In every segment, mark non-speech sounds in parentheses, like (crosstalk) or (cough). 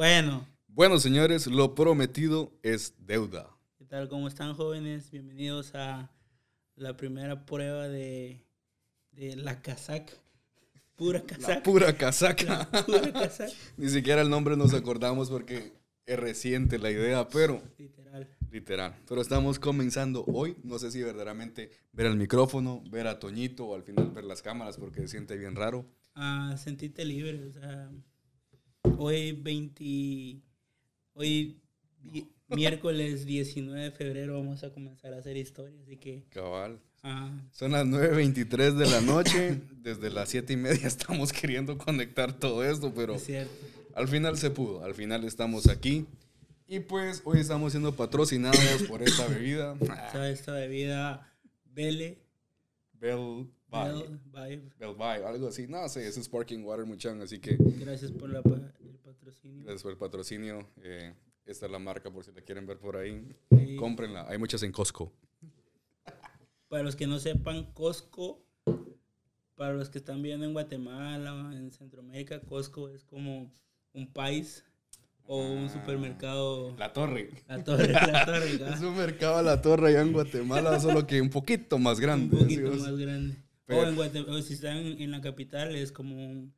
Bueno. Bueno, señores, lo prometido es deuda. ¿Qué tal? ¿Cómo están, jóvenes? Bienvenidos a la primera prueba de, de la casaca. Pura casaca. La pura casaca. La pura casaca. (laughs) Ni siquiera el nombre nos acordamos porque es reciente la idea, pero Literal. literal. Pero estamos comenzando hoy. No sé si verdaderamente ver el micrófono, ver a Toñito o al final ver las cámaras porque se siente bien raro. A sentirte libre. O sea, hoy 20. Hoy miércoles 19 de febrero vamos a comenzar a hacer historia. Así que. Cabal. ah, Son las 9.23 de la noche. Desde las 7 y media estamos queriendo conectar todo esto, pero es cierto. al final se pudo. Al final estamos aquí. Y pues hoy estamos siendo patrocinados por esta bebida. O sea, esta bebida Belle. Bell Vibe. Bell Bye, algo así. No sé, es Sparking Water Muchan. Así que Gracias por la, el patrocinio. gracias por el patrocinio. Eh, esta es la marca por si la quieren ver por ahí. Sí. Cómprenla. Hay muchas en Costco. Para los que no sepan, Costco, para los que están viendo en Guatemala en Centroamérica, Costco es como un país o un Ah. supermercado. La Torre. La torre, la torre. (laughs) Es un mercado a la Torre allá en Guatemala, solo que un poquito más un grande. poquito ¿sí? más grande. Pero- O, en o si están en la capital es como un,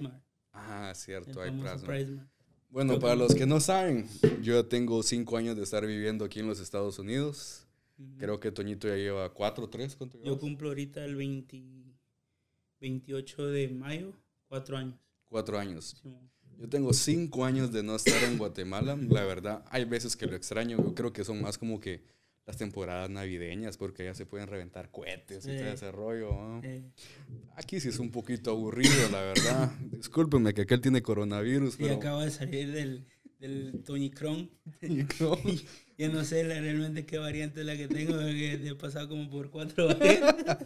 Mart. Ah, El cierto, hay Mart. Bueno, para los que no saben, yo tengo cinco años de estar viviendo aquí en los Estados Unidos. Creo que Toñito ya lleva cuatro, tres, ¿cuánto Yo cumplo ahorita el 20 28 de mayo, cuatro años. Cuatro años. Yo tengo cinco años de no estar en Guatemala. La verdad, hay veces que lo extraño. Yo creo que son más como que las temporadas navideñas, porque ya se pueden reventar cohetes y Sí. todo ese rollo. ¿no? Eh, Aquí sí es un poquito aburrido, la verdad. (laughs) Discúlpenme que aquel tiene coronavirus, y pero... acabo de salir del, del Tony Cron. No. Yo no sé la- realmente qué variante es la que tengo, porque he pasado como por cuatro (laughs) variantes.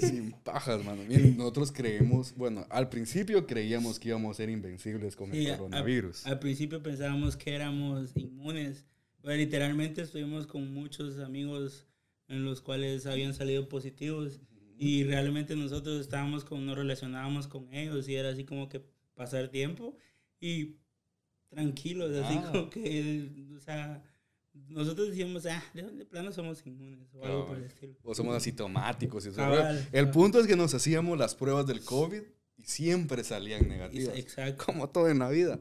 Sin pajas, mano. Miren, nosotros creemos, bueno, al principio creíamos que íbamos a ser invencibles con el coronavirus. Al principio pensábamos que éramos inmunes, pero literalmente estuvimos con muchos amigos en los cuales habían salido positivos y realmente nosotros estábamos con, nos relacionábamos con ellos y era así como que pasar tiempo y tranquilos, así Ah. como que, o sea, nosotros decíamos, ah, de, plano somos inmunes o algo por el estilo. O somos asintomáticos y todo. Cabal, El cabal. punto es que nos hacíamos las pruebas del COVID siempre salían negativas. Exacto. (laughs) Como todo en la vida.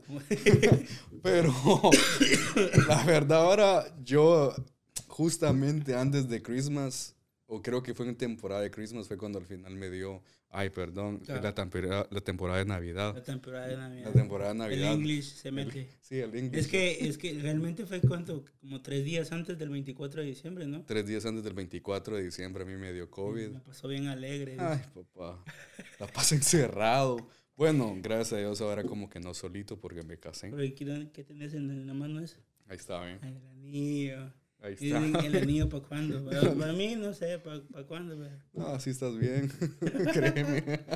(laughs) Pero (coughs) la verdad ahora yo justamente antes de Christmas, o creo que fue en temporada de Christmas, fue cuando al final me dio, ay, perdón, Claro. la, temporada, la temporada de Navidad. La temporada de Navidad. La temporada de El Navidad. English se mete. Sí, el English. Es que, es que realmente fue cuánto, como tres días antes del 24 de diciembre, ¿no? Tres días antes del 24 de diciembre a mí me dio COVID. Me pasó bien alegre. Ay, papá. La pasé encerrado. Bueno, gracias a Dios ahora como que no solito porque me casé. Pero ¿qué, tenés en la mano esa? Ahí está, bien. Ay, El anillo. Ahí Y está. dicen, ¿El anillo para cuándo? (laughs) Para, para mí, no sé, ¿para, para cuándo? No, así estás bien. (laughs) Créeme. (laughs)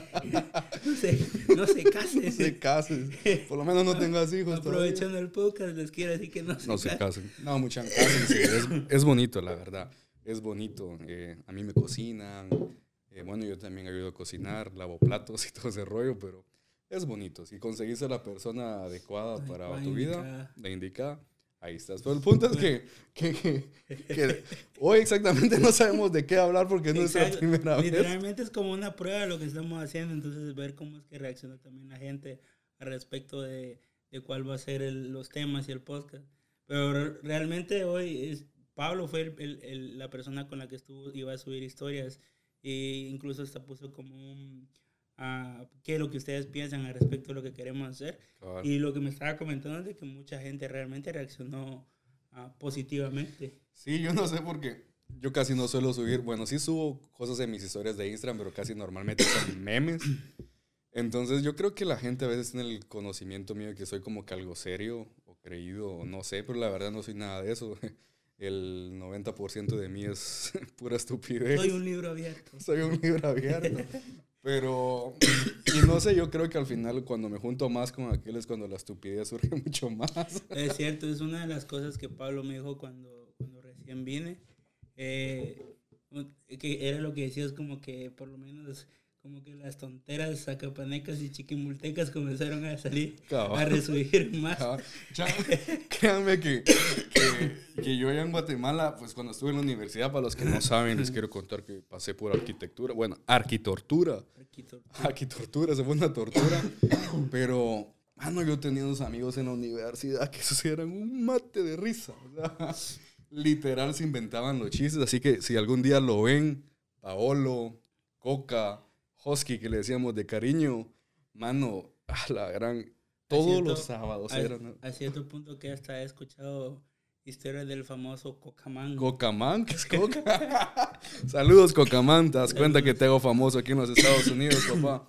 No sé, no se No casen. se cases. Por lo menos no tengas hijos todavía. Aprovechando el podcast, les quiero decir que no se No se casen. casen. No, muchas cásense. Es, es bonito, la verdad. Es bonito. Eh, a mí me cocinan. Eh, bueno, yo también ayudo a cocinar, lavo platos y todo ese rollo, pero es bonito. Si conseguiste a la persona adecuada para tu vida, la indicada, ahí estás. Pero el punto es que, que, que- que hoy exactamente no sabemos de qué hablar porque es nuestra Exacto. primera vez. Literalmente es como una prueba lo que estamos haciendo, entonces ver cómo es que reacciona también la gente al respecto de, de cuál va a ser el- los temas y el podcast. Pero re- realmente hoy es, Pablo fue el- el- el- la persona con la que estuvo, iba a subir historias e incluso hasta puso como un... ah, qué es lo que ustedes piensan al respecto de lo que queremos hacer. Cabal. Y lo que me estaba comentando es de que mucha gente realmente reaccionó ah, positivamente. Sí, yo no sé por qué. Yo casi no suelo subir. Bueno, sí subo cosas en mis historias de Instagram, pero casi normalmente son (coughs) memes. Entonces yo creo que la gente a veces tiene el conocimiento mío de que soy como que algo serio o creído o no sé, pero la verdad no soy nada de eso. (laughs) El 90% de mí es (laughs) pura estupidez. Soy un libro abierto. Soy un libro abierto. (laughs) Pero, (coughs) y no sé, yo creo que al final cuando me junto más con aquel es cuando la estupidez surge (laughs) mucho más. Es cierto, es una de las cosas que Pablo me dijo cuando, cuando recién vine. eh, que era lo que decías como que por lo menos como que las tonteras zacapanecas y chiquimultecas comenzaron a salir, a resurgir más. Ah, ya, (laughs) créanme que, que, que yo allá en Guatemala, pues cuando estuve en la universidad, para los que no saben, les quiero contar que pasé por arquitectura, bueno, arquitortura. Arquito- Arquitortura, se fue una tortura. Pero, mano, yo tenía unos amigos en la universidad que esos eran un mate de risa. sea, literal se inventaban los chistes. Así que si algún día lo ven, Paolo, Coca, Husky, que le decíamos de cariño, mano, a la gran. Todos cierto- los sábados a, eran. a cierto punto que hasta he escuchado historias del famoso Cocamán. Cocamán, ¿qué es (laughs) Coca? (laughs) Saludos, Cocamán. Te das cuenta que te hago famoso aquí en los Estados Unidos, papá.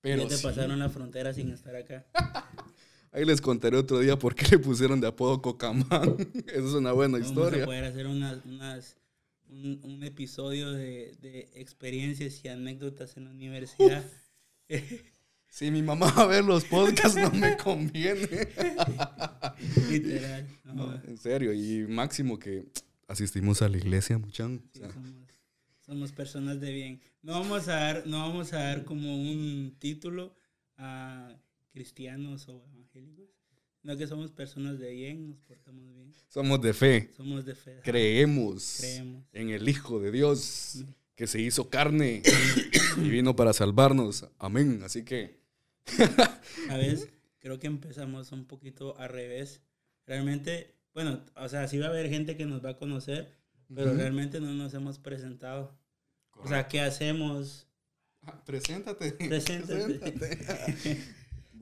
Pero ya te sí. pasaron la frontera sin estar acá. (laughs) Ahí les contaré otro día por qué le pusieron de apodo Cocamán. Esa es una buena Vamos a historia. poder hacer unas, unas, un, un episodio de, de experiencias y anécdotas en la universidad. Si mi mamá va a ver los podcasts, no me conviene. (laughs) Literal. no, en serio. Y máximo que asistimos a la iglesia, sí, sea, somos, somos personas de bien. No vamos a dar, no vamos a dar como un título a cristianos o evangélicos, sino que somos personas de bien, nos portamos bien, somos de fe. somos de fe. Creemos, Creemos. en el Hijo de Dios que se hizo carne y vino para salvarnos. Amén. Así que A veces creo que empezamos un poquito al revés. Realmente, bueno, o sea, sí va a haber gente que nos va a conocer, pero realmente no nos hemos presentado. O sea, ¿qué hacemos? Ah, Preséntate. Preséntate. (laughs) Preséntate.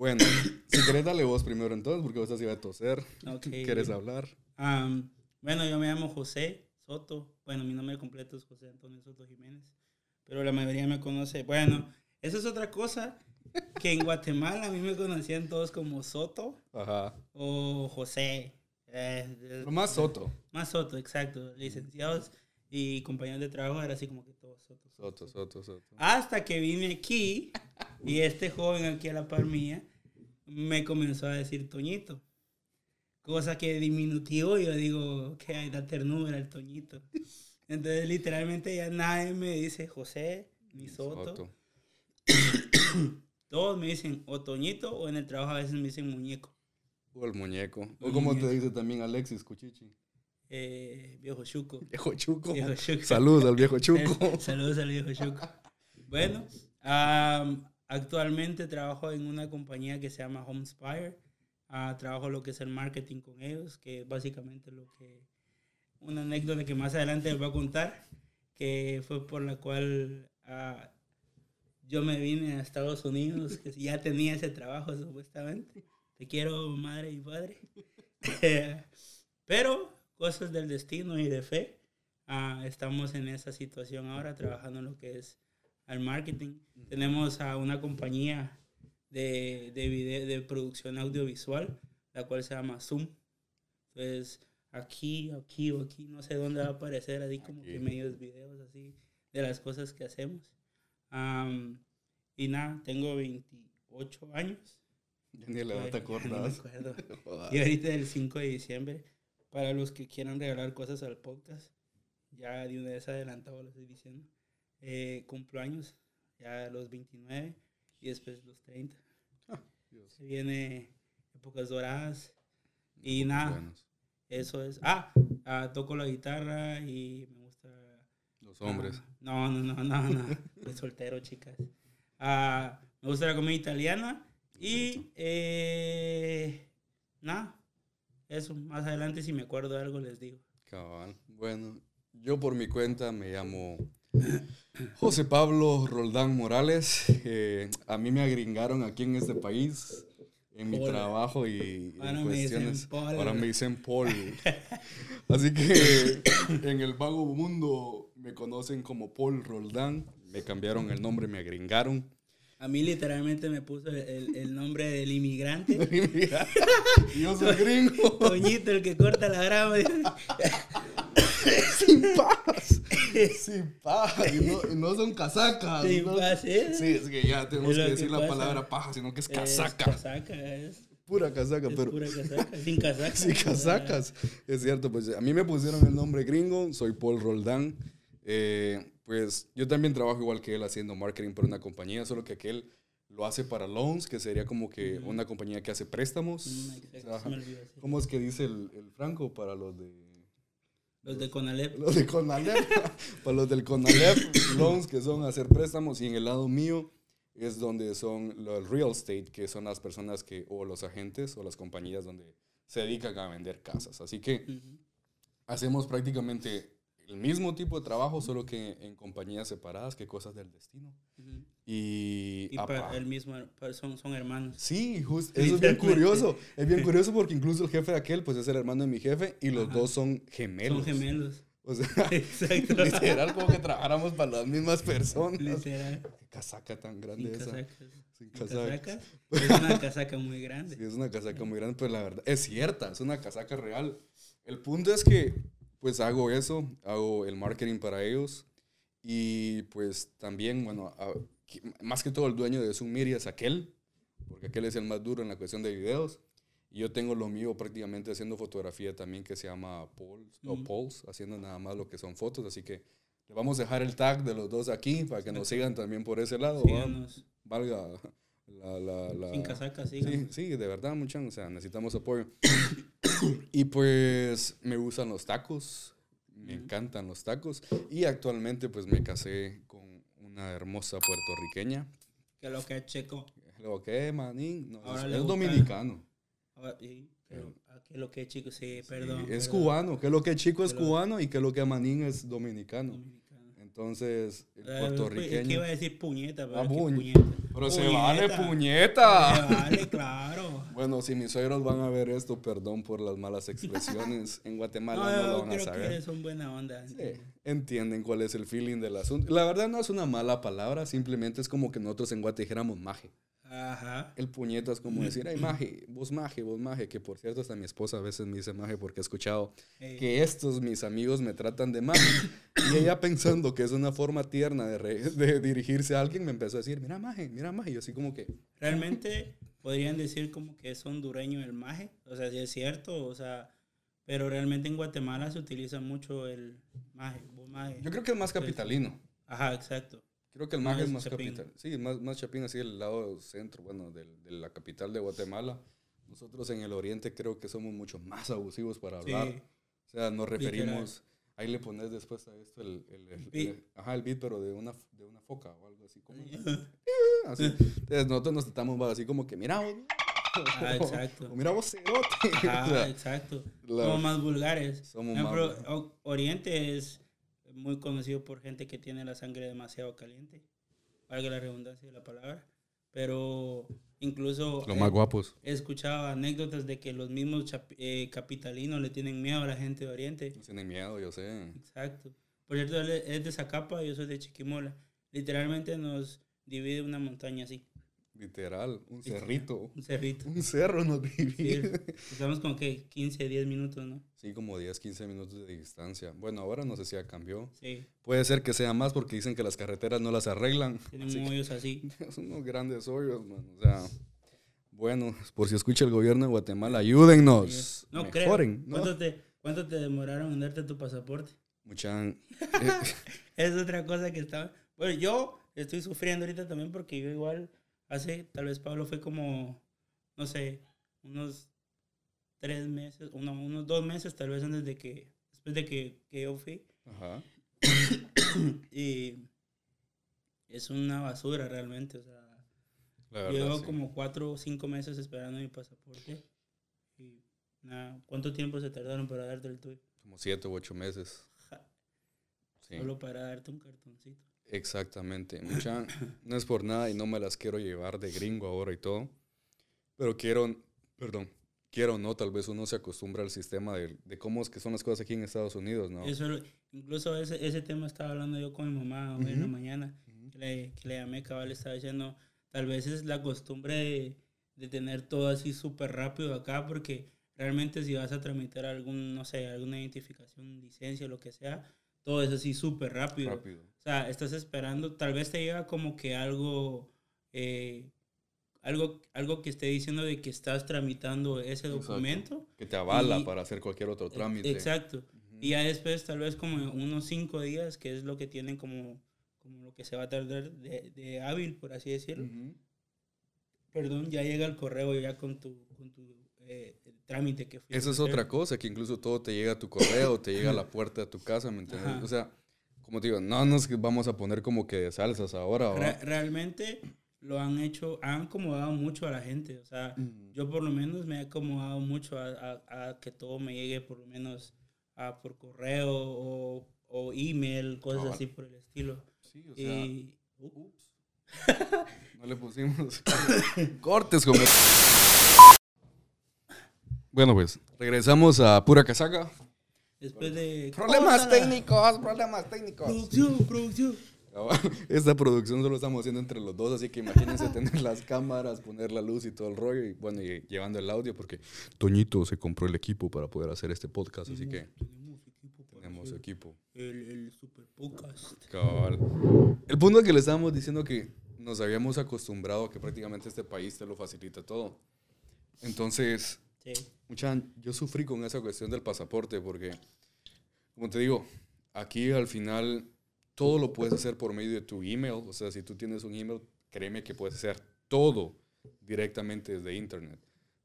Bueno, si querés, dale vos primero entonces, porque vos así va a toser. ¿Quieres hablar? Am, bueno, yo me llamo José Soto. Bueno, mi nombre completo es José Antonio Soto Jiménez. Pero la mayoría me conoce. Bueno, esa es otra cosa. Que en Guatemala a mí me conocían todos como Soto Ajá. o José. Eh, Lo más soto. Más Soto, exacto. Licenciados y compañeros de trabajo era así como que todos Soto. Soto, soto, soto. Hasta que vine aquí y este joven aquí a la par mía me comenzó a decir Toñito. Cosa que diminutivo yo digo que hay da ternura el Toñito. Entonces literalmente ya nadie me dice José ni Soto. Soto. (coughs) Todos me dicen o Toñito o en el trabajo a veces me dicen muñeco. O el muñeco. O como te dice también Alexis Cuchichi. Eh, viejo chuco. Viejo Chuco. Viejo chuco. Saludos al viejo (laughs) Chuco. Saludos al viejo Chuco. Bueno, actualmente trabajo en una compañía que se llama Homespire. Ah, trabajo lo que es el marketing con ellos, que es básicamente lo que... Una anécdota que más adelante les voy a contar, que fue por la cual ah, yo me vine a Estados Unidos, que ya tenía ese trabajo supuestamente. Te quiero, madre y padre. (laughs) Pero cosas del destino y de fe. Ah, estamos en esa situación ahora, trabajando en lo que es al marketing. Tenemos a una compañía de, de, video, de producción audiovisual, la cual se llama Zoom. Entonces, aquí, aquí o aquí, no sé dónde va a aparecer, así como que Aquí. medios videos así de las cosas que hacemos. Am, y nada, tengo 28 años. Ni la edad te acordás. Y ahorita el 5 de diciembre, para los que quieran regalar cosas al podcast, ya de una vez adelantado lo estoy diciendo, eh, cumplo años, ya los 29 y después los 30. Dios. Se viene épocas doradas y nada, Buenos. eso es. Ah, ah, toco la guitarra y me gusta... Los hombres. ah, no, no, no, no, no. (laughs) Soy soltero, chicas. Ah, me gusta la comida italiana y eh, nada. Eso, más adelante si me acuerdo de algo les digo. Cabal. Bueno, yo por mi cuenta me llamo José Pablo Roldán Morales. Eh, a mí me agringaron aquí en este país, en mi trabajo y en Ahora me dicen cuestiones. Paul. Ahora me dicen Paul. (laughs) Así que en el vago mundo me conocen como Paul Roldán. Me cambiaron el nombre, me agringaron. A mí literalmente me puso el, el nombre del inmigrante. (laughs) Yo soy gringo. Toñito, el que corta la grama. (laughs) Sin paz. (laughs) (laughs) Sin paz. Y no, y no son casacas. Sin ¿no? paz, ¿eh? Sí, es que ya tenemos que que decir la palabra paja, sino que es Es casaca. casaca, es, Pura casaca, es pero. pura (laughs) casaca. Sin casaca. Sí, casacas. Es cierto, pues a mí me pusieron el nombre gringo, soy Paul Roldán. Eh, pues yo también trabajo igual que él haciendo marketing por una compañía, solo que aquel lo hace para loans, que sería como que una compañía que hace préstamos. Mm, ¿Cómo es que dice el, el Franco para los de... Los de Conalep. Los de Conalep. (laughs) para los del Conalep, loans que son hacer préstamos y en el lado mío es donde son los real estate, que son las personas que, o los agentes o las compañías donde se dedican a vender casas. Así que hacemos prácticamente el mismo tipo de trabajo, solo que en compañías separadas, que cosas del destino. Y, y el mismo, son, son hermanos. Sí, eso es bien curioso. Es bien (laughs) curioso porque incluso el jefe de aquel, pues es el hermano de mi jefe y los dos son gemelos. Son gemelos. O sea, (laughs) Exacto. (laughs) literal como que trabajáramos para las mismas personas. Literal. Qué casaca tan grande esa. Sin casaca. Es una casaca muy grande. Sí, es una casaca muy grande, pero la verdad es cierta, es una casaca real. El punto es que pues hago eso, hago el marketing para ellos y pues también, bueno, más que todo el dueño de Zoom Media es aquel, porque aquel es el más duro en la cuestión de videos. Y yo tengo lo mío prácticamente haciendo fotografía también que se llama Pauls, o Pauls, haciendo nada más lo que son fotos. Así que le vamos a dejar el tag de los dos aquí para que nos sigan también por ese lado. Valga la, la, la, Sin casaca, sí. Sí, de verdad, muchachos. O sea, necesitamos apoyo. (coughs) y pues me gustan los tacos. Me encantan los tacos. Y actualmente pues me casé con una hermosa puertorriqueña. ¿Qué es lo que es checo? Lo que es, manín. No, es, dominicano. ¿Qué es lo que es chico? Sí, perdón. es cubano. ¿Qué es lo que es chico es cubano y qué es lo que es manín es dominicano. Entonces, el puertorriqueño. ¿Qué iba a decir puñeta? Pero, ah, puñeta. Pero se vale puñeta. Se vale, claro. (laughs) bueno, si mis suegros van a ver esto, perdón por las malas expresiones. en Guatemala no, lo van a saber. Que son buena onda. Sí, entienden cuál es el feeling del asunto. La verdad no es una mala palabra, simplemente es como que nosotros en Guate dijéramos maje. Ajá. El puñeto es como decir, ay, maje, vos maje, vos maje, que por cierto hasta mi esposa a veces me dice maje porque he escuchado que estos mis amigos me tratan de maje. (coughs) y ella pensando que es una forma tierna de, de, dirigirse a alguien, me empezó a decir, mira maje, mira maje, y yo así como que... Realmente podrían decir como que es hondureño el maje, o sea, si es cierto, o sea, pero realmente en Guatemala se utiliza mucho el maje, maje. Yo creo que es más capitalino. Ajá, exacto. Creo que el MAG es más capital. Sí, más, más Chapín, así el lado centro, bueno, de, de, la capital de Guatemala. Nosotros en el oriente creo que somos mucho más abusivos para hablar. O sea, nos referimos... Ahí le pones después a esto el, el, ajá, el beat, pero de una, de una foca o algo así. Como, (laughs) así. Entonces nosotros nos tratamos así como que, mira Ah, (laughs) exacto. O, mira vos cerote. (laughs) Ah, exacto. somos más vulgares. Somos más... Oriente es muy conocido por gente que tiene la sangre demasiado caliente, valga la redundancia de la palabra, pero incluso... Los más guapos. He escuchado anécdotas de que los mismos eh, capitalinos le tienen miedo a la gente de Oriente. tienen miedo, yo sé. Exacto. Por cierto, él es de Zacapa, yo soy de Chiquimola. Literalmente nos divide una montaña así. Literal, un cerrito. Un cerrito. Un cerro nos divide. estamos como que 15, 10 minutos, ¿no? Sí, como 10, 15 minutos de distancia. Bueno, ahora no sé si ya cambió. Sí. Puede ser que sea más porque dicen que las carreteras no las arreglan. Tienen hoyos así. (laughs) Son unos grandes hoyos, man. O sea, bueno, por si escucha el gobierno de Guatemala, ayúdennos. No mejoren, creo. ¿Cuánto, te, ¿Cuánto te demoraron en darte tu pasaporte? Muchan. (laughs) es otra cosa que estaba... Bueno, yo estoy sufriendo ahorita también porque yo igual hace, tal vez Pablo fue como, no sé, unos tres meses, unos dos meses tal vez antes de que, después de que, que yo fui. Ajá. (coughs) y es una basura realmente, o sea, llevo como cuatro o cinco meses esperando mi pasaporte. Y nada, ¿cuánto tiempo se tardaron para darte el tuyo? Como siete u ocho meses. Solo para darte un cartoncito. Exactamente. Mucha, no es por nada y no me las quiero llevar de gringo ahora y todo. Pero quiero, perdón, quiero o no, tal vez uno se acostumbra al sistema de, de, cómo es que son las cosas aquí en Estados Unidos, ¿no? Eso, incluso ese, ese tema estaba hablando yo con mi mamá hoy en la mañana, que, le, que le llamé, cabal, estaba diciendo, tal vez es la costumbre de, de tener todo así súper rápido acá, porque realmente si vas a tramitar algún, no sé, alguna identificación, licencia, lo que sea, todo es así súper rápido. rápido. O sea, estás esperando, tal vez te llega como que algo, eh, algo, algo que esté diciendo de que estás tramitando ese documento. Que te avala para hacer cualquier otro trámite. Exacto. Y ya después, tal vez como unos cinco días, que es lo que tienen como, como lo que se va a tardar de, de hábil, por así decirlo. Perdón, ya llega el correo ya con tu, con tu eh, trámite que fue. Esa es otra cosa, que incluso todo te llega a tu correo, te llega a la puerta de tu casa, ¿me entiendes? O sea, como te digo, no nos vamos a poner como que de salsas ahora. realmente lo han hecho, han acomodado mucho a la gente. O sea, yo por lo menos me he acomodado mucho a, a, que todo me llegue por lo menos a, por correo o, o email, cosas así por el estilo. Sí, o sea, y, ups. (laughs) no le pusimos (laughs) cortes como... Bueno, pues regresamos a pura casaca. Después de... Problemas técnicos, problemas técnicos. Producción, producción. (laughs) Esta producción solo estamos haciendo entre los dos, así que imagínense (laughs) tener las cámaras, poner la luz y todo el rollo, y bueno, y llevando el audio, porque Toñito se compró el equipo para poder hacer este podcast, así que tenemos equipo. El, super podcast. El punto es que le estábamos diciendo que nos habíamos acostumbrado a que prácticamente este país te lo facilita todo. Entonces, mucha, yo sufrí con esa cuestión del pasaporte, porque, como te digo, aquí al final todo lo puedes hacer por medio de tu email. O sea, si tú tienes un email, créeme que puedes hacer todo directamente desde internet,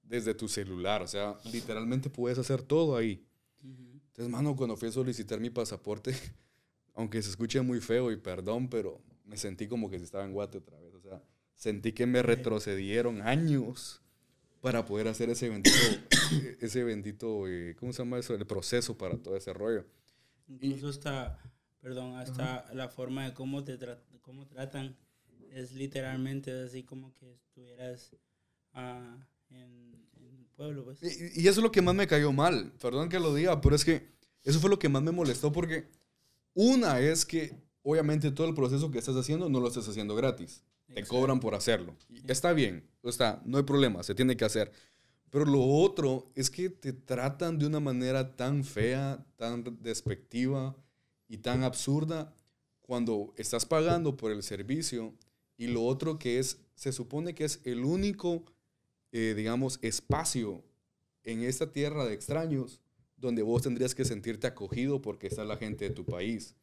desde tu celular. O sea, literalmente puedes hacer todo ahí. Entonces, mano, cuando fui a solicitar mi pasaporte, (laughs) aunque se escuche muy feo y perdón, pero me sentí como que se estaba en Guate otra vez. O sea, sentí que me retrocedieron años para poder hacer ese bendito, (coughs) ese bendito, eh, ¿cómo se llama eso? El proceso para todo ese rollo. Incluso está perdón, hasta la forma de cómo te cómo tratan es literalmente así como que estuvieras uh, en, el pueblo. Pues. Y, y, eso es lo que más me cayó mal, perdón que lo diga, pero es que eso fue lo que más me molestó porque una es que obviamente todo el proceso que estás haciendo no lo estás haciendo gratis, te cobran por hacerlo. Y está bien, está, no hay problema, se tiene que hacer. Pero lo otro es que te tratan de una manera tan fea, tan despectiva, y tan absurda cuando estás pagando por el servicio y lo otro que es, se supone que es el único, eh, digamos, espacio en esta tierra de extraños donde vos tendrías que sentirte acogido porque está la gente de tu país,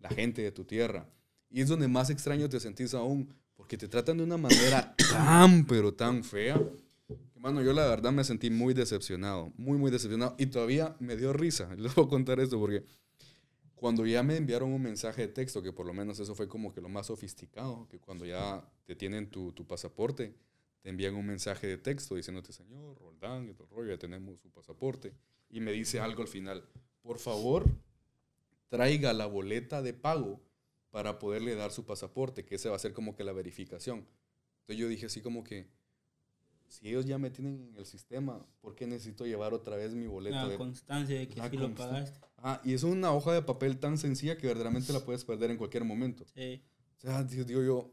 la gente de tu tierra. Y es donde más extraño te sentís aún, porque te tratan de una manera (coughs) tan, pero tan fea. Mano, yo la verdad me sentí muy decepcionado, muy, muy decepcionado. Y todavía me dio risa. (laughs) Les voy a contar esto porque cuando ya me enviaron un mensaje de texto, que por lo menos eso fue como que lo más sofisticado, que cuando ya te tienen tu, tu pasaporte, te envían un mensaje de texto diciéndote, señor Roldán, y todo rollo, ya tenemos su pasaporte. Y me dice algo al final, por favor, traiga la boleta de pago para poderle dar su pasaporte, que ese va a ser como que la verificación. Entonces yo dije así como que, si ellos ya me tienen en el sistema, ¿por qué necesito llevar otra vez mi boleto? La constancia de que sí lo pagaste. Ah, y es una hoja de papel tan sencilla que verdaderamente la puedes perder en cualquier momento. Sí. O sea, digo yo,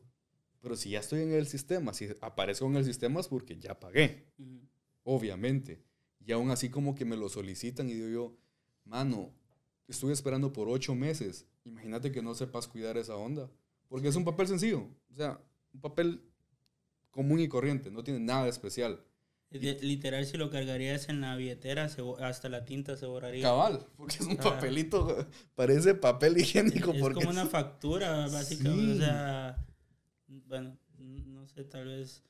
pero si ya estoy en el sistema, si aparezco en el sistema es porque ya pagué. Obviamente. Y aún así como que me lo solicitan y digo yo, mano, estuve esperando por ocho meses. Imagínate que no sepas cuidar esa onda. Porque es un papel sencillo. O sea, un papel común y corriente, no tiene nada especial. Literal, si lo cargarías en la billetera, hasta la tinta se borraría. Cabal, porque es un papelito, parece papel higiénico. Es, como una factura, básicamente. O sea, bueno, no sé, tal vez.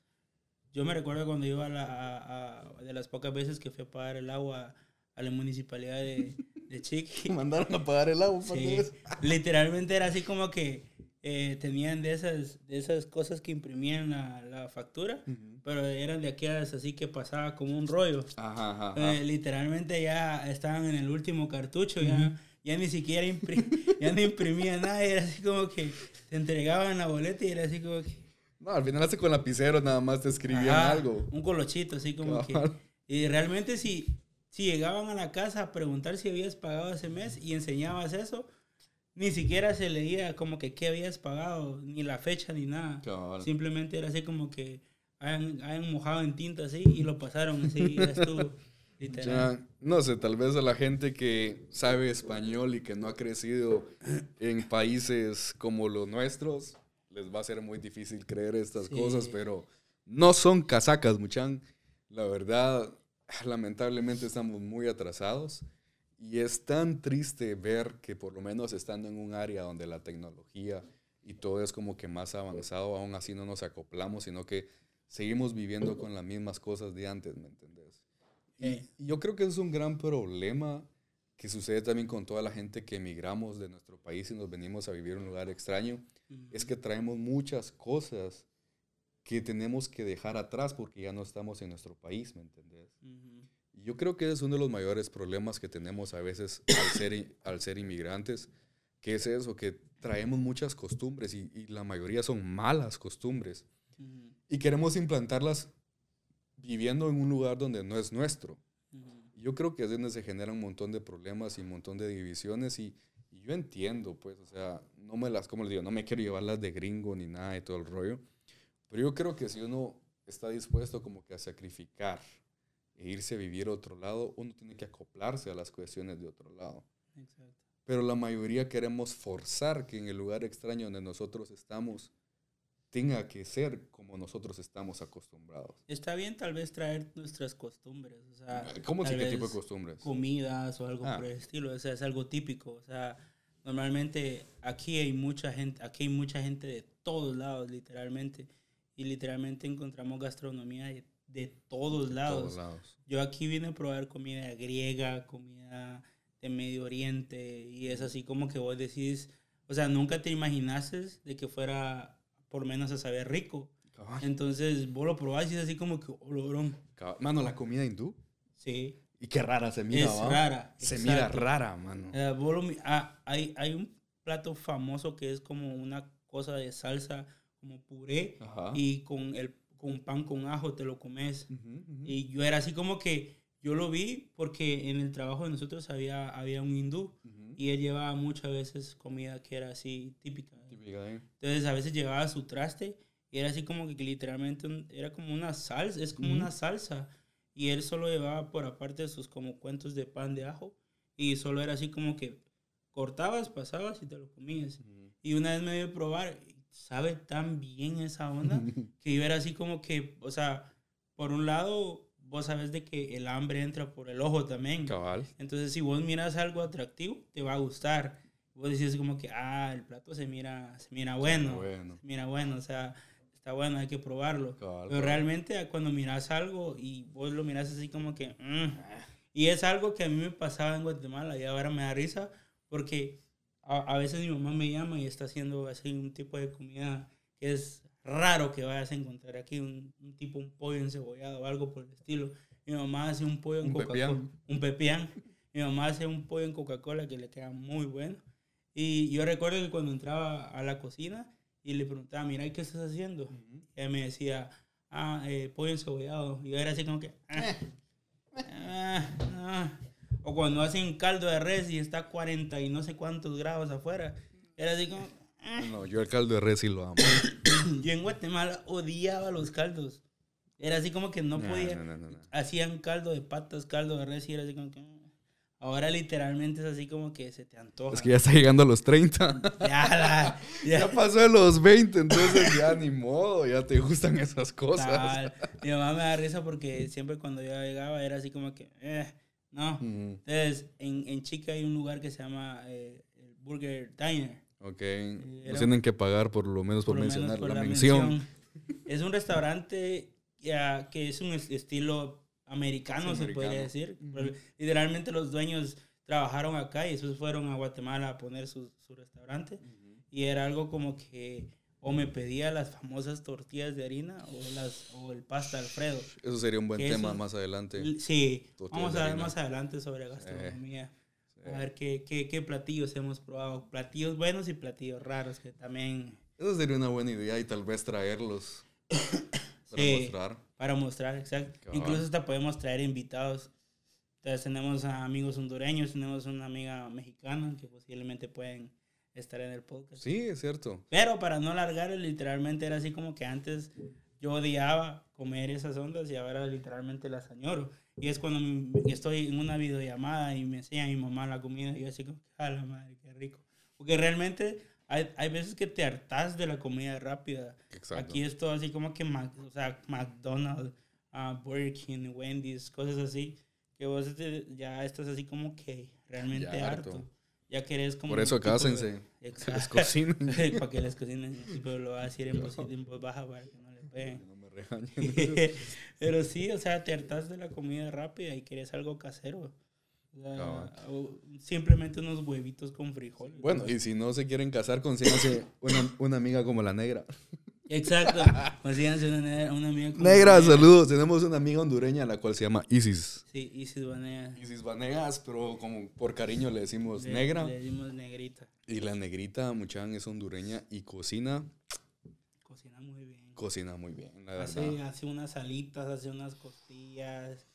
Yo me recuerdo cuando iba a, la, de las pocas veces que fui a pagar el agua a la municipalidad de, de Chiqui. Mandaron a pagar el agua. Sí, literalmente era así como que eh, tenían de esas, de esas cosas que imprimían la, la factura, pero eran de aquellas así que pasaba como un rollo. Ajá, eh, literalmente ya estaban en el último cartucho, ya, ya ni siquiera (laughs) ya no imprimía nada, era así como que te entregaban la boleta y era así como que... No, al final hace con lapicero nada más te escribían algo. Un colochito, así como que... Y realmente si, si llegaban a la casa a preguntar si habías pagado ese mes y enseñabas eso, ni siquiera se leía como que qué habías pagado, ni la fecha, ni nada. Simplemente era así como que hayan, mojado en tinta así y lo pasaron así, (laughs) ya estuvo. Literal. no sé, tal vez a la gente que sabe español y que no ha crecido en países como los nuestros, les va a ser muy difícil creer estas cosas, pero no son casacas, muchan. La verdad, (laughs) lamentablemente estamos muy atrasados Y es tan triste ver que por lo menos estando en un área donde la tecnología y todo es como que más avanzado, aún así no nos acoplamos, sino que seguimos viviendo con las mismas cosas de antes, ¿me entendés? Y, yo creo que es un gran problema que sucede también con toda la gente que emigramos de nuestro país y nos venimos a vivir en un lugar extraño, es que traemos muchas cosas que tenemos que dejar atrás porque ya no estamos en nuestro país, ¿me entendés? Y yo creo que es uno de los mayores problemas que tenemos a veces (coughs) al ser, al ser inmigrantes, que es eso, que traemos muchas costumbres y, y la mayoría son malas costumbres y queremos implantarlas viviendo en un lugar donde no es nuestro. Yo creo que es donde se generan un montón de problemas y un montón de divisiones y, y, yo entiendo, pues, o sea, no me las, como les digo, no me quiero llevarlas de gringo ni nada de todo el rollo, pero yo creo que si uno está dispuesto como que a sacrificar e irse a vivir a otro lado, uno tiene que acoplarse a las cuestiones de otro lado. Exacto. Pero la mayoría queremos forzar que en el lugar extraño donde nosotros estamos tenga que ser como nosotros estamos acostumbrados. Está bien tal vez traer nuestras costumbres, o sea, ¿cómo es qué tipo de costumbres? Comidas o algo ah. por el estilo, o sea, es algo típico, o sea, normalmente aquí hay mucha gente, aquí hay mucha gente de todos lados, literalmente, y literalmente encontramos gastronomía de, todos, lados. Yo aquí vine a probar comida griega, comida de Medio Oriente, y es así como que vos decís, o sea, nunca te imaginaste de que fuera por menos a saber rico. Entonces vos lo probás y es así como que, oh, Mano, la comida hindú. Sí. Y qué rara se mira, Es rara. Se mira rara, mano. Eh, ah, hay, hay un plato famoso que es como una cosa de salsa como puré y con el con pan con ajo te lo comes. Y yo era así como que yo lo vi porque en el trabajo de nosotros había, había un hindú y él llevaba muchas veces comida que era así típica. Entonces a veces llevaba su traste y era así como que literalmente era como una salsa, es como una salsa. Y él solo llevaba por aparte sus como cuentos de pan de ajo y solo era así como que cortabas, pasabas y te lo comías. Y una vez me dio a probar sabe tan bien esa onda (laughs) que yo era así como que, o sea, por un lado, vos sabes de que el hambre entra por el ojo también. Cabal. Entonces, si vos miras algo atractivo, te va a gustar. Vos decís como que, ah, el plato se mira, se mira bueno, bueno. Se mira bueno, o sea, está bueno, hay que probarlo. Pero realmente cuando miras algo y vos lo miras así como que, mm", y es algo que a mí me pasaba en Guatemala y ahora me da risa porque a, veces mi mamá me llama y está haciendo así un tipo de comida que es raro que vayas a encontrar aquí, un, tipo, un pollo encebollado o algo por el estilo. Mi mamá hace un pollo en Coca-Cola. Un pepián. Mi mamá hace un pollo en Coca-Cola que le queda muy bueno. Y yo recuerdo que cuando entraba a la cocina y le preguntaba, mira, ¿qué estás haciendo? ella me decía, ah, eh, pollo encebollado. Y yo era así como que, ah, ah, ah. O cuando hacen caldo de res y está 40 y no sé cuántos grados afuera. Era así como... Ah". No, yo el caldo de res sí lo amo. (coughs) yo en Guatemala odiaba los caldos. Era así como que no, podía. Hacían caldo de patas, caldo de res y era así como que... Ah". Ahora literalmente es así como que se te antoja. Es que ya está llegando a los 30. (laughs) Ya, ya. pasó de los 20, entonces ya ni modo, ya te gustan esas cosas. Mi mamá me da risa porque siempre cuando yo llegaba era así como que... Eh, ¿no? Entonces, en, en Chica hay un lugar que se llama eh, el Burger Diner. Ok. Eh, tienen que pagar por lo menos por, mencionar la, mención. Es un restaurante ya, que es un estilo americano, se podría decir. Literalmente los dueños trabajaron acá y después fueron a Guatemala a poner su, su restaurante. Y era algo como que o me pedía las famosas tortillas de harina o, las, o el pasta Alfredo. Eso sería un buen tema más adelante. Sí, vamos a ver más adelante sobre gastronomía. A ver qué, qué, qué, platillos hemos probado. Platillos buenos y platillos raros que también... Eso sería una buena idea y tal vez traerlos (coughs) para mostrar. Para mostrar, exacto. Incluso hasta podemos traer invitados. Entonces tenemos a amigos hondureños, tenemos una amiga mexicana que posiblemente pueden estar en el podcast. Sí, es cierto. Pero para no alargar, literalmente era así como que antes yo odiaba comer esas ondas y ahora literalmente las añoro. Y es cuando estoy en una videollamada y me enseña mi mamá la comida y yo así como, a la madre, qué rico. Porque realmente hay, hay, veces que te hartas de la comida rápida. Exacto. Aquí es todo así como que, o sea, McDonald's, uh, Burger King, Wendy's, cosas así que vos te- ya estás así como que realmente harto. Ya querés como... Por eso tipo de- cásense. Exacto. Les cocinen. (laughs) para que les cocinen. Pero lo va a decir en voz, en voz baja para que no le peguen. No me regañen. (laughs) Pero sí, o sea, te hartas de la comida rápida y quieres algo casero. O simplemente unos huevitos con frijoles. Bueno, y si no se quieren casar, consíganse una, una amiga como la negra. (laughs) Exacto. Consíganse una, ne- una amiga Negra, saludos. Tenemos una amiga hondureña la cual se llama Isis. Sí, Isis Vanea. Isis Vanegas, pero como por cariño le decimos Le- negra. Le dimos negrita. Y la negrita, Muchan, es hondureña y cocina, Cocina muy bien. cocina muy bien, la verdad. Hace, hace unas alitas, hace unas costillas.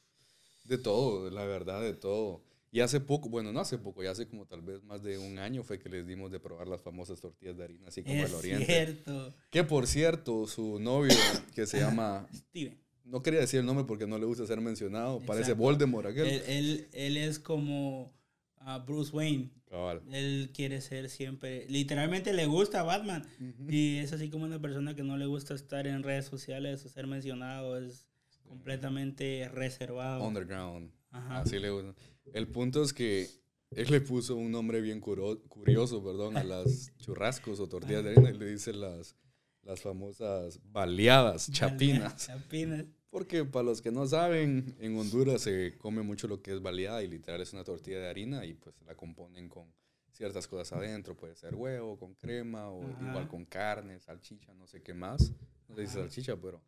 De todo, la verdad, de todo. Y hace poco, bueno, no hace poco, ya hace como tal vez más de un año fue que les dimos de probar las famosas tortillas de harina, así como Es el oriente. cierto. Que por cierto, su novio, que se llama, (coughs) Steven. no quería decir el nombre porque no le gusta ser mencionado, parece. Voldemort aquel. Él, él, él es como ah, Bruce Wayne. Cabal. Él quiere ser siempre, literalmente le gusta Batman. Y es así como una persona que no le gusta estar en redes sociales o ser mencionado, es completamente reservado. Underground. Ajá. Así le gusta. El punto es que él le puso un nombre bien curo- curioso, perdón, a las churrascos o tortillas de harina y le dice las, las famosas baleadas, chapinas. Chapinas. Porque para los que no saben, en Honduras se come mucho lo que es baleada y literal es una tortilla de harina y pues la componen con ciertas cosas adentro, puede ser huevo, con crema o Ajá. igual con carne, salchicha, no sé qué más. No sé si salchicha, pero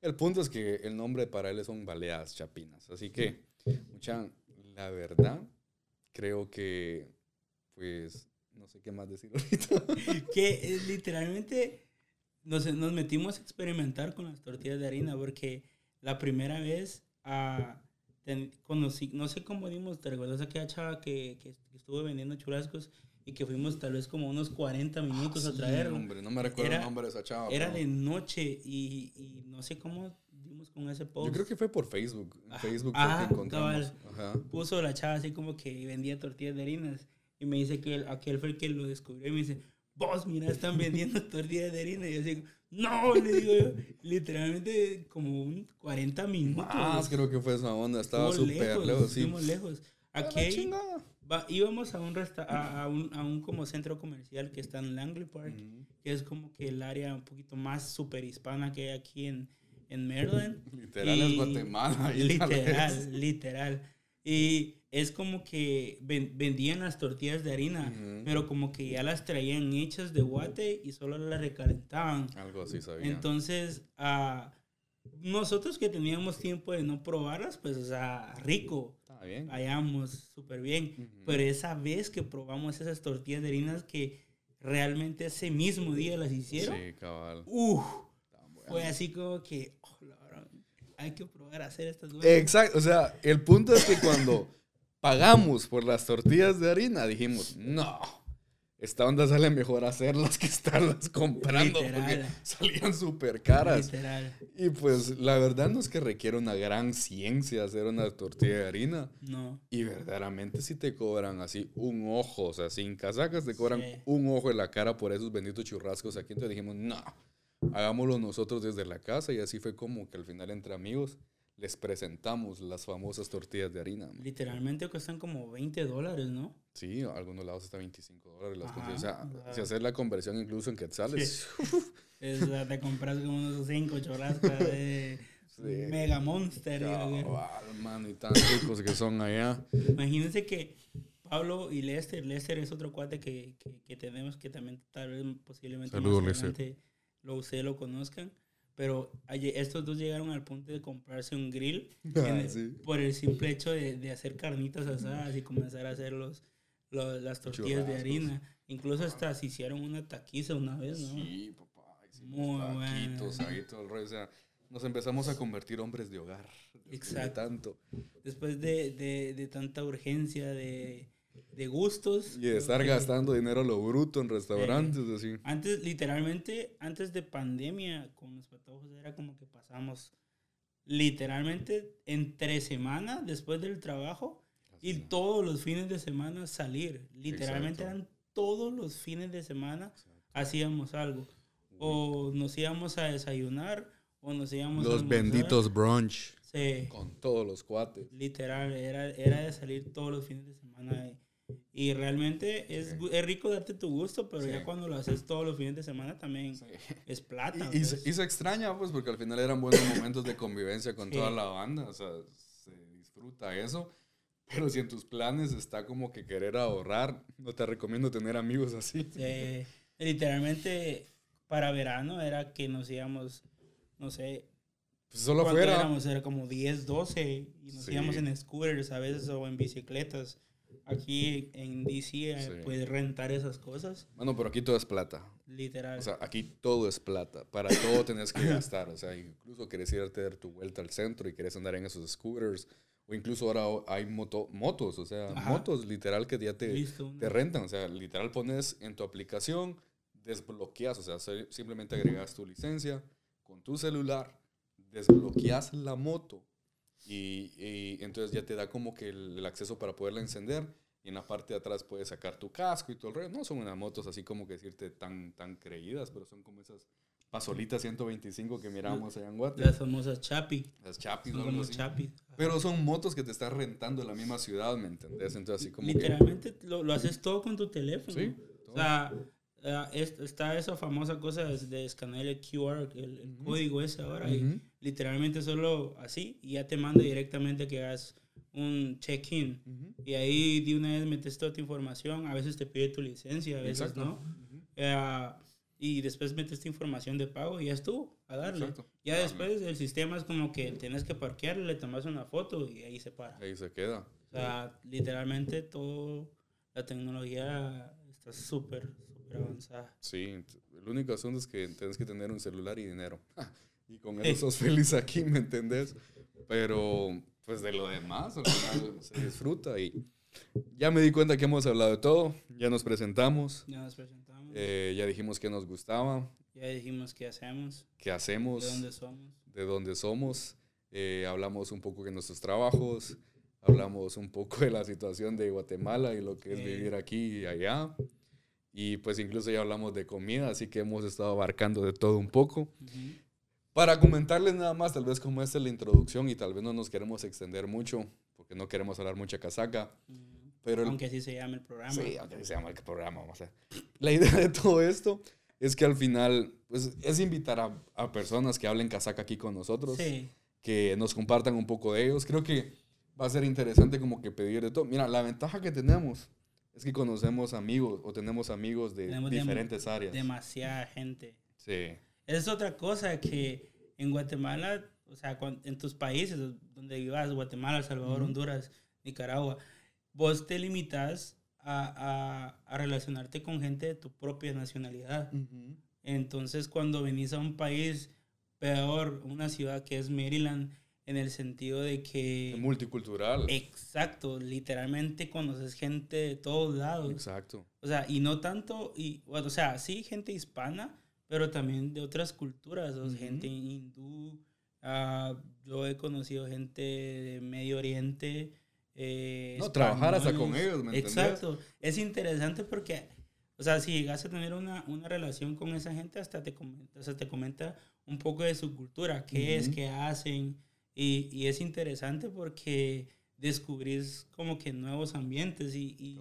el punto es que el nombre para él son baleadas chapinas. Así que, mucha, la verdad, creo que pues no sé qué más decir (laughs) ahorita. que eh, literalmente nos, nos metimos a experimentar con las tortillas de harina porque la primera vez ah, ten- conocí, no sé cómo dimos, ¿te recuerdas aquella chava que, que estuvo vendiendo churrascos y que fuimos tal vez como unos 40 minutos a Sí, traerlo? hombre, no me recuerdo Era- el nombre de esa chava. Era pero- de noche y, y no sé cómo con ese post. Yo creo que fue por Facebook. En Ah, Facebook ah, fue que encontramos. Ajá. puso la chava así como que vendía tortillas de harinas y me dice que él- aquel fue el que lo descubrió y me dice, vos, mira, están vendiendo (laughs) tortillas de harina. Y yo así, no, le digo yo, literalmente como un 40 minutos. Más creo que fue esa onda. Estaba súper lejos, sí. estuvimos lejos. A la Aquí va- íbamos a un, resta- a, a un, a un como centro comercial que está en Langley Park, Ujú. que es como que el área un poquito más super hispana que hay aquí en, en Maryland. (laughs) Literal Y- es Guatemala. ahí. Literal, literal. Y es como que ven- vendían las tortillas de harina, Ujú. pero como que ya las traían hechas de guate y solo las recalentaban. Algo así sabía. Entonces, ah, nosotros que teníamos tiempo de no probarlas, pues, o sea, rico, Está bien. hallamos súper bien. Ujú. Pero esa vez que probamos esas tortillas de harinas que realmente ese mismo día las hicieron, Sí, cabal. fue así como que, hay que probar a hacer estas. Exacto. O sea, el punto es que cuando pagamos por las tortillas de harina, dijimos, no. Esta onda sale mejor hacerlas que estarlas comprando porque Literal. salían súper caras. Literal. Y pues la verdad no es que requiere una gran ciencia hacer una tortilla de harina. No. Y verdaderamente si te cobran así un ojo, o sea, sin casacas te cobran Sí. un ojo en la cara por esos benditos churrascos aquí. Entonces dijimos, no, hagámoslo nosotros desde la casa. Y así fue como que al final entre amigos les presentamos las famosas tortillas de harina. man. Literalmente cuestan como 20 dólares, ¿no? Sí, a algunos lados hasta 25 dólares las Ajá. O sea, o sea. si hacer la conversión incluso en quetzales. (laughs) Es, o sea, te compras como unos 5 chorrascas de (laughs) Sí. Mega Monster. Cabal, mano, y tan ricos que son allá. Imagínense que Pablo y Lester, Lester es otro cuate que, que, que tenemos que también tal vez posiblemente Saludos, más Lester. Lo ustedes lo conozcan. Pero estos dos llegaron al punto de comprarse un grill (laughs) Ah, el- sí. por el simple hecho de, de hacer carnitas asadas y comenzar a hacer los, los- las tortillas de harina. Incluso hasta se hicieron una taquiza una vez, ¿no? Sí, papá. Muy taquitos, bueno. ahí todo el rollo. O sea, nos empezamos a convertir hombres de hogar. de Exacto. tanto. Después de, de, de tanta urgencia, de, de gustos. Y de estar gastando dinero a lo bruto en restaurantes, así. Antes, literalmente, antes de pandemia, con los patojos era como que pasamos literalmente entre semana después del trabajo y todos los fines de semana salir. Literalmente Exacto. eran todos los fines de semana hacíamos algo. O nos íbamos a desayunar o nos íamos a Los almorzar. benditos brunch. Sí. Con todos los cuates. Literal, era, era de salir todos los fines de semana. Y, realmente es, Sí. es rico darte tu gusto, pero Sí. ya cuando lo haces todos los fines de semana también Sí. es plata. Y, y pues. se, y se extraña, pues, porque al final eran buenos momentos de convivencia con toda la banda. O sea, se disfruta eso. Pero si en tus planes está como que querer ahorrar, no te recomiendo tener amigos así. Sí, literalmente para verano era que nos íbamos, no sé, Pues solo ¿cuánto fuera. éramos? Era como 10, 12 y nos íbamos en scooters a veces o en bicicletas. Aquí en DC eh, Sí. puedes rentar esas cosas, Bueno, pero aquí todo es plata. literal. O sea, aquí todo es plata. Para todo tenés que gastar. O sea, incluso querés irte a dar tu vuelta al centro y querés andar en esos scooters. O incluso ahora hay moto, motos, o sea, Ajá. motos literal que ya te, Listo. te rentan. O sea, literal pones en tu aplicación, desbloqueas, o sea, se- simplemente agregas tu licencia con tu celular, desbloqueas la moto y, y entonces ya te da como que el, el acceso para poderla encender. Y en la parte de atrás puedes sacar tu casco y todo el rollo. No son unas motos así como que decirte tan, tan creídas, pero son como esas pasolitas 125 que mirábamos allá en Guate. Las famosas chapi. Las chapis Son como así. chapis. Pero son motos que te están rentando en la misma ciudad, ¿me entendés? Entonces así como que... Literalmente lo, lo haces todo con tu teléfono. Sí, O sea, es- está esa famosa cosa de, de escanear el QR, el, el código ese ahora. y literalmente solo así y ya te manda directamente que hagas un check-in. Y ahí de una vez metes toda tu información. A veces te pide tu licencia, a veces Exacto. no. Eh, y después metes tu información de pago y ya estuvo, a darle. Exacto. Ya después el sistema es como que tienes que parquear, le tomas una foto y ahí se para. Ahí se queda. O sea, literalmente todo, la tecnología está súper, súper avanzada. Sí, el único asunto es que tienes que tener un celular y dinero. (laughs) y con eso sos feliz aquí, ¿me entendés? Pero, pues de lo demás, al final se disfruta y ya me di cuenta que hemos hablado de todo, ya nos presentamos, Ya nos presentamos, eh, ya dijimos que nos gustaba, ya dijimos qué hacemos, qué hacemos, de dónde somos. de dónde somos, eh, hablamos un poco de nuestros trabajos, hablamos un poco de la situación de Guatemala y lo que es Sí. vivir aquí y allá. Y pues incluso ya hablamos de comida, así que hemos estado abarcando de todo un poco. Ujú. Para comentarles nada más, tal vez como esta es la introducción y tal vez no nos queremos extender mucho, porque no queremos hablar mucha casaca, pero el, Aunque así se llama el programa. Sí, aunque así se llama el programa, vamos a La idea de todo esto es que al final, pues, es invitar a, a personas que hablen casaca aquí con nosotros, Sí, que nos compartan un poco de ellos. Creo que va a ser interesante como que pedir de todo. Mira, la ventaja que tenemos es que conocemos amigos o tenemos amigos de Tenemos dem- diferentes áreas. demasiada gente. Sí, Es otra cosa que en Guatemala, o sea, en tus países donde vivas, Guatemala, El Salvador. Honduras, Nicaragua, vos te limitas a, a- a relacionarte con gente de tu propia nacionalidad. Entonces, cuando venís a un país peor, una ciudad que es Maryland, en el sentido de que... multicultural. Exacto, literalmente conoces gente de todos lados. Exacto. O sea, y no tanto, y, bueno, o sea, sí, gente hispana, pero también de otras culturas, o sea, Ujú. gente hindú. ah, yo he conocido gente de Medio Oriente. Eh, No, trabajar hasta con ellos, ¿me entendés? Exacto. Es interesante porque, o sea, si llegas a tener una, una relación con esa gente, hasta te comenta, o sea, te comenta un poco de su cultura, qué es, qué hacen. Y, y es interesante porque descubrís como que nuevos ambientes y, y,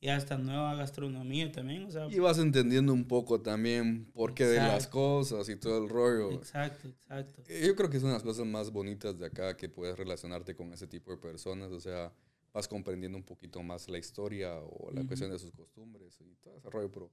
y hasta nueva gastronomía también, o sea, Y vas entendiendo un poco también por qué de las Exacto. cosas y todo el rollo. exacto, exacto. Eh, Yo creo que es una de las cosas más bonitas de acá que puedes relacionarte con ese tipo de personas. O sea, vas comprendiendo un poquito más la historia o la Ujú. cuestión de sus costumbres y todo ese rollo. Pero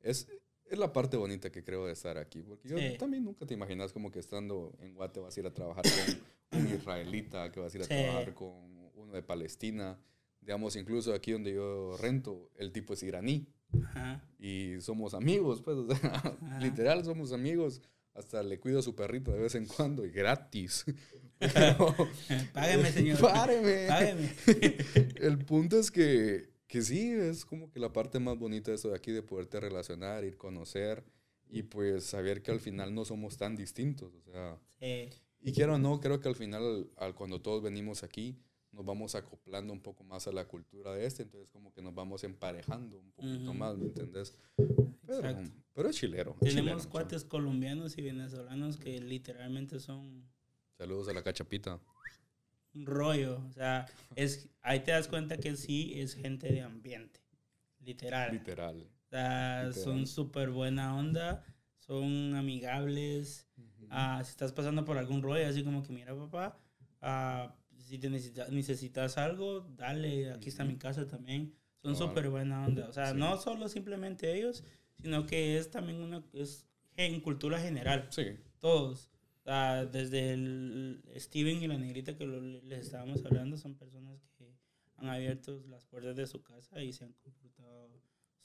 es, es la parte bonita que creo de estar aquí. Porque yo Sí. también nunca te imaginas como que estando en Guate vas a ir a trabajar con un (clears throat) israelita, que vas a ir a Sí. trabajar con uno de Palestina. Digamos, incluso aquí donde yo rento, el tipo es iraní Ajá. y somos amigos, pues, o sea, literal somos amigos. Hasta le cuido a su perrito de vez en cuando y gratis. (laughs) Pero- (laughs) Págame, señor. Páreme. Págame. (laughs) El punto es que, que sí, es como que la parte más bonita de eso de aquí, de poderte relacionar, ir conocer y pues saber que al final no somos tan distintos. O sea, Sí, y quiero o no, creo que al final, al, cuando todos venimos aquí, nos vamos acoplando un poco más a la cultura de este, entonces como que nos vamos emparejando un poquito más, ¿me entendés? Pero, pero es chilero. es Tenemos cuates colombianos y venezolanos que literalmente son Saludos a la cachapita. Un rollo. O sea, es, ahí te das cuenta que sí es gente de ambiente. Literal. Literal. O sea, Literal. son súper buena onda, son amigables. Ah, si estás pasando por algún rollo, así como que, mira, papá, ah, si te necesita- necesitas algo, dale, aquí está mi casa también. Son Cabal. súper buena onda. O sea, Sí. no solo simplemente ellos, sino que es también una, es en cultura general. Sí. Todos. Desde el Steven y la negrita que lo- les estábamos hablando, son personas que han abierto las puertas de su casa y se han comportado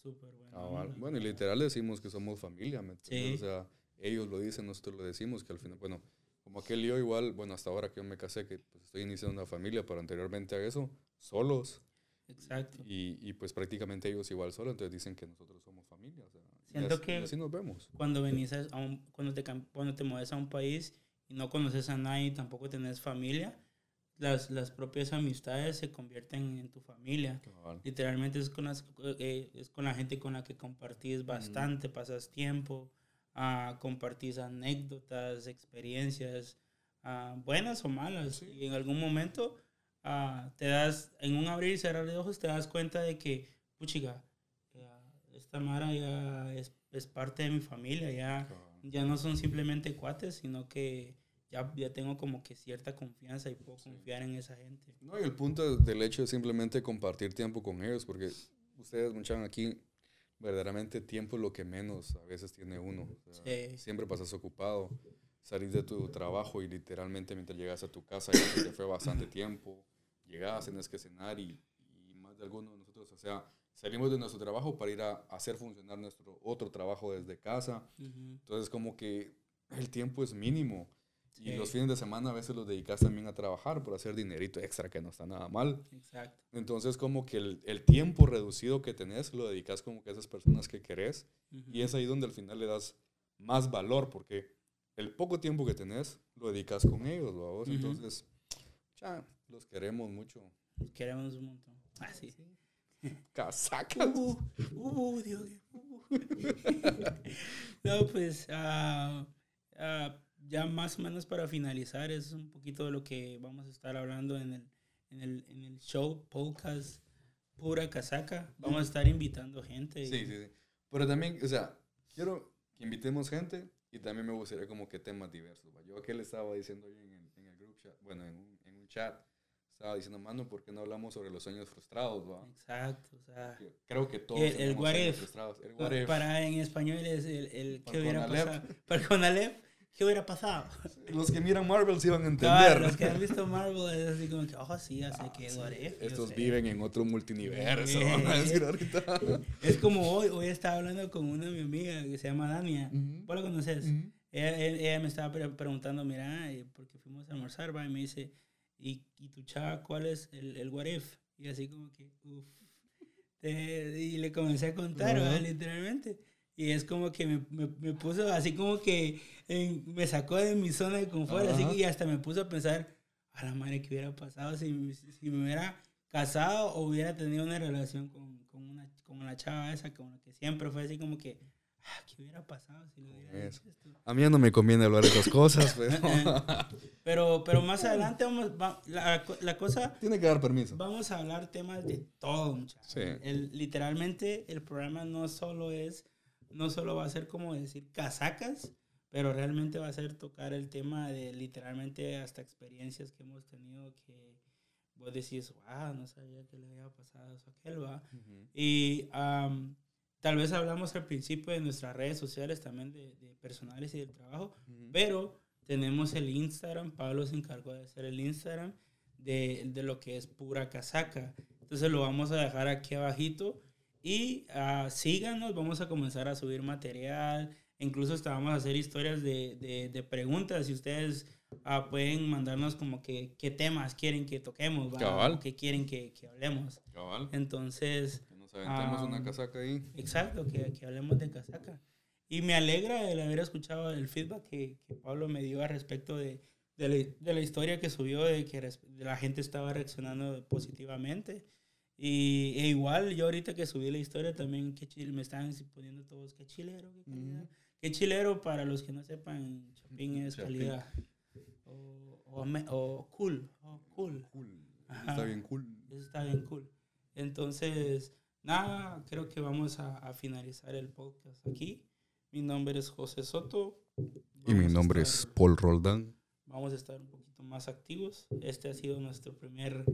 súper Cabal. onda. Bueno, y literal decimos que somos familia, ¿me entiendes? Sí. O sea, ellos lo dicen, nosotros lo decimos, que al final, bueno, como aquel yo igual, bueno, hasta ahora que yo me casé, que pues, estoy iniciando una familia, pero anteriormente a eso, solos. Exacto. Y, y pues prácticamente ellos igual solos, entonces dicen que nosotros somos familia. O sea, Siento así- que- así nos vemos. Cuando venís a un, cuando te cuando te mueves a un país y no conoces a nadie y tampoco tenés familia, las, las propias amistades se convierten en tu familia. Cabal. Literalmente es con, las, eh, es con la gente con la que compartís bastante, pasas tiempo, ah, compartís anécdotas, experiencias, ah, buenas o malas. Sí. Y en algún momento te das, en un abrir y cerrar de ojos, te das cuenta de que, puchiga, esta Mara ya es, es parte de mi familia, ya, ya no son simplemente cuates, sino que ya, ya tengo como que cierta confianza y puedo Sí. confiar en esa gente. No, y el punto del hecho es simplemente compartir tiempo con ellos, porque ustedes, muchachos, aquí, verdaderamente tiempo es lo que menos a veces tiene uno. O sea, Sí. Siempre pasas ocupado, salís de tu trabajo y literalmente mientras llegas a tu casa ya te fue bastante tiempo, llegas, tienes que cenar y, y más de algunos de nosotros, o sea, salimos de nuestro trabajo para ir a hacer funcionar nuestro otro trabajo desde casa. Ujú. Entonces como que el tiempo es mínimo. Y Sí. los fines de semana a veces los dedicas también a trabajar por hacer dinerito extra, que no está nada mal. Exacto. Entonces como que el, el tiempo reducido que tenés lo dedicas como que a esas personas que querés. Ujú. Y es ahí donde al final le das más valor, porque el poco tiempo que tenés lo dedicas con ellos, ¿va vos? Ujú. Entonces, ya, los queremos mucho. Los queremos un montón. Ah, sí. (laughs) Casacas. Uh, uh, Dios, uh. (laughs) no, pues ah, ah, ya más o menos para finalizar, es un poquito de lo que vamos a estar hablando en el, en el, en el show, podcast, pura casaca. Vamos a estar invitando gente. y- Sí, sí, sí. Pero también, o sea, quiero que invitemos gente y también me gustaría como que temas diversos. ¿va? Yo aquel estaba diciendo hoy en el, en el group chat, bueno, en un, en un chat, estaba diciendo, mano, ¿por qué no hablamos sobre los sueños frustrados? Va? Exacto, o sea, Creo que todos El- el what if. frustrados. El what if. para en español es el, el ¿qué Para hubiera pasado? (laughs) Para Conalep, ¿qué hubiera pasado? (laughs) Los que miran Marvel se iban a entender. Claro, los que han (laughs) visto Marvel es así como que, oh, sí, ya sé que if, yo Estos sé". viven en otro multiverso, Sí. (laughs) van a decir ahorita. Es como hoy, hoy estaba hablando con una de mi amiga que se llama Dania. Ujú. ¿Vos la conoces? Ujú. ella, ella- ella me estaba pre- preguntando, mira, eh, porque fuimos a almorzar, va, y me dice, ¿y, y tu chava cuál es el, el what if? Y así como que, uff. y le comencé a contar, ¿va? Ajá. literalmente. Y es como que me, me, me puso así como que me sacó de mi zona de confort, así Ajá. que y hasta me puso a pensar, a la madre, ¿qué hubiera pasado si, me- si me hubiera casado o hubiera tenido una relación con, con, una, con la chava esa, con la que siempre fue así como que, ah, ¿qué hubiera pasado si le hubiera hecho esto? A mí ya no me conviene hablar de esas cosas, (laughs) pero (laughs) Pero, pero más adelante vamos, va- la, la cosa, tiene que dar permiso. vamos a hablar temas de todo, muchachos. Sí. El, literalmente el programa no solo es, no solo va a ser como decir casacas, pero realmente va a ser tocar el tema de literalmente hasta experiencias que hemos tenido que vos decís, wow, no sabía que le había pasado eso a aquel, va. Y tal vez hablamos al principio de nuestras redes sociales también de, de personales y del trabajo, pero tenemos el Instagram, Pablo se encargó de hacer el Instagram de, de lo que es pura casaca. Entonces lo vamos a dejar aquí abajito y ah, síganos, vamos a comenzar a subir material, incluso hasta vamos a hacer historias de, de, de preguntas si ustedes ah, pueden mandarnos como que qué temas quieren que toquemos, qué quieren que, que hablemos. Cabal. Entonces, Que nos aventemos una Am, casaca ahí. Exacto, que, que hablemos de casaca. Y me alegra el haber escuchado el feedback que, que Pablo me dio al respecto de, de, la, de la historia que subió, de que la gente estaba reaccionando positivamente. Y e igual yo ahorita que subí la historia también, qué chile, me estaban poniendo todos, qué chilero, qué calidad. Qué chilero, para los que no sepan, Chapín es calidad. O, o, me- o cool. o cool. Está bien cool. Eso está bien cool. Entonces, nada, creo que vamos a, a finalizar el podcast aquí. Mi nombre es José Soto. Y mi nombre es Paul Roldán. Vamos a estar un poquito más activos. Este ha sido nuestro primer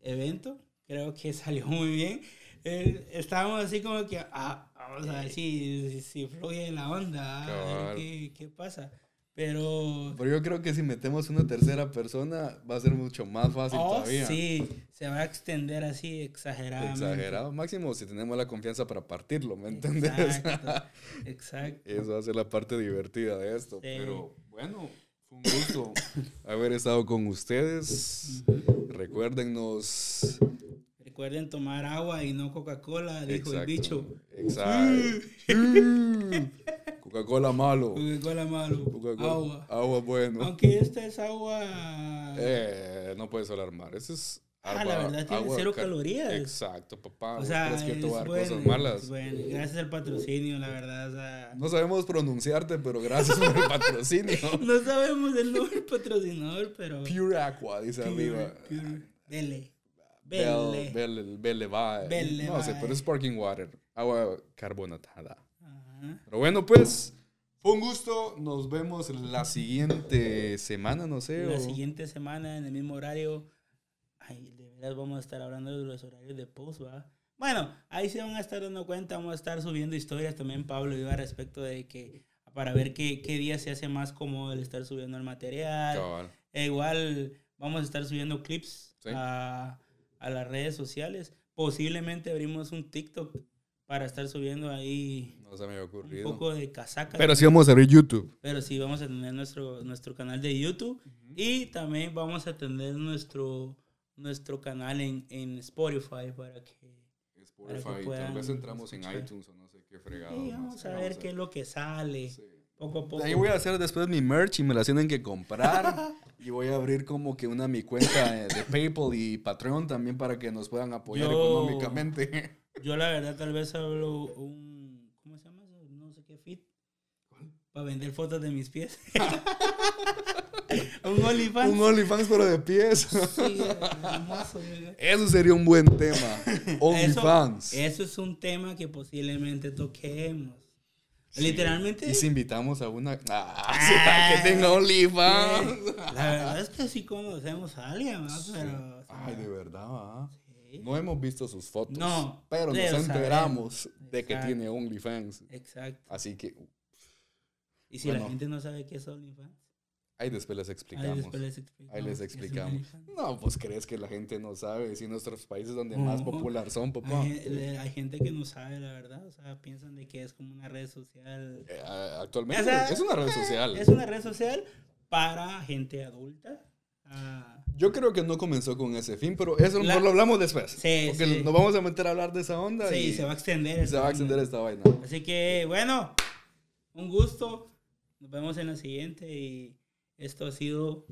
evento. Creo que (laughs) salió muy bien. Eh, estábamos así como que, ah, vamos a ver si, si, si fluye la onda, a ver qué, qué pasa. Pero Pero yo creo que si metemos una tercera persona va a ser mucho más fácil Oh, todavía. sí, se va a extender así exageradamente. Exagerado. Máximo si tenemos la confianza para partirlo, ¿me entiendes? Exacto, (laughs) exacto. Eso va a ser la parte divertida de esto. Sí. Pero bueno, fue un gusto (laughs) haber estado con ustedes. Recuérdennos. Recuerden tomar agua y no Coca-Cola, dijo el bicho. Exacto. (laughs) Coca-Cola malo. Coca-Cola malo. Agua. Agua bueno. Aunque esta es agua. Eh, no puedes alarmar. Eso es. Ah, la verdad tiene cero ca- calorías. Exacto, papá. o ¿Vos sea, crees que es bueno, cosas malas? es bueno. Gracias al patrocinio, la verdad. o sea, No sabemos pronunciarte, pero gracias por el patrocinio. (laughs) no sabemos el nombre del patrocinador, pero. Pure Aqua, dice Pure, arriba. pure. Belle. Belle, Belle. Belle, Belle. Belle No sé, pero es sparkling water. Agua carbonatada. Ajá. Pero bueno, pues, fue un gusto. Nos vemos la siguiente semana, no sé. La o- siguiente semana, en el mismo horario. Ay, de veras vamos a estar hablando de los horarios de post, ¿va? Bueno, ahí se van a estar dando cuenta. Vamos a estar subiendo historias también, Pablo, iba respecto de que. Para ver qué, qué día se hace más cómodo el estar subiendo el material. Cabal. E igual vamos a estar subiendo clips Sí. a, a las redes sociales. Posiblemente abrimos un TikTok para estar subiendo ahí No se me había un ocurrido. poco de casaca. Pero sí vamos a abrir YouTube. Pero sí vamos a tener nuestro, nuestro canal de YouTube y también vamos a tener nuestro, nuestro canal en, en Spotify para que Para que Spotify, tal puedan vez entramos en escuchar. iTunes o no sé qué fregado. más. vamos a ver qué es lo que sale Sí. poco a poco. Ahí voy a hacer después mi merch y me la tienen que comprar. (laughs) y voy a abrir como que una mi cuenta de de PayPal y Patreon también para que nos puedan apoyar Yo- económicamente. (laughs) Yo la verdad tal vez hablo un... ¿Cómo se llama eso? No sé qué fit. Para vender fotos de mis pies. (laughs) un OnlyFans. un OnlyFans pero de pies. Sí, hermoso. Eso sería un buen tema. (laughs) OnlyFans. Eso, eso es un tema que posiblemente toquemos. Literalmente. Y si invitamos a una ah, (laughs) sí, para que tenga OnlyFans. La verdad es que sí conocemos a alguien, ¿no? Pero. o sea, Ay, de verdad, sí. No hemos visto sus fotos. No, Pero nos enteramos de que Exacto. tiene OnlyFans. Exacto. Así que Y si Bueno. la gente no sabe qué es OnlyFans, ahí después les ahí explicamos. después les explicamos. Ahí les explicamos. No, pues crees que la gente no sabe. Si nuestros países donde más No. popular son, papá. Hay, hay gente que no sabe, la verdad. O sea, piensan de que es como una red social. Eh, actualmente O sea, es una red social. Es una red social para gente adulta. Ah, Yo creo que no comenzó con ese fin, pero eso La- lo hablamos después. Sí, porque sí. nos vamos a meter a hablar de esa onda sí, y se va a extender. se esta va a extender esta vaina. Así que, bueno, un gusto. Nos vemos en la siguiente y esto ha sido,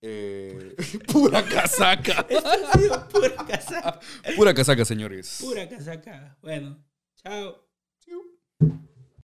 Eh, (laughs) pura casaca. (laughs) esto ha sido pura casaca. pura casaca, señores. Pura casaca. Bueno, chao.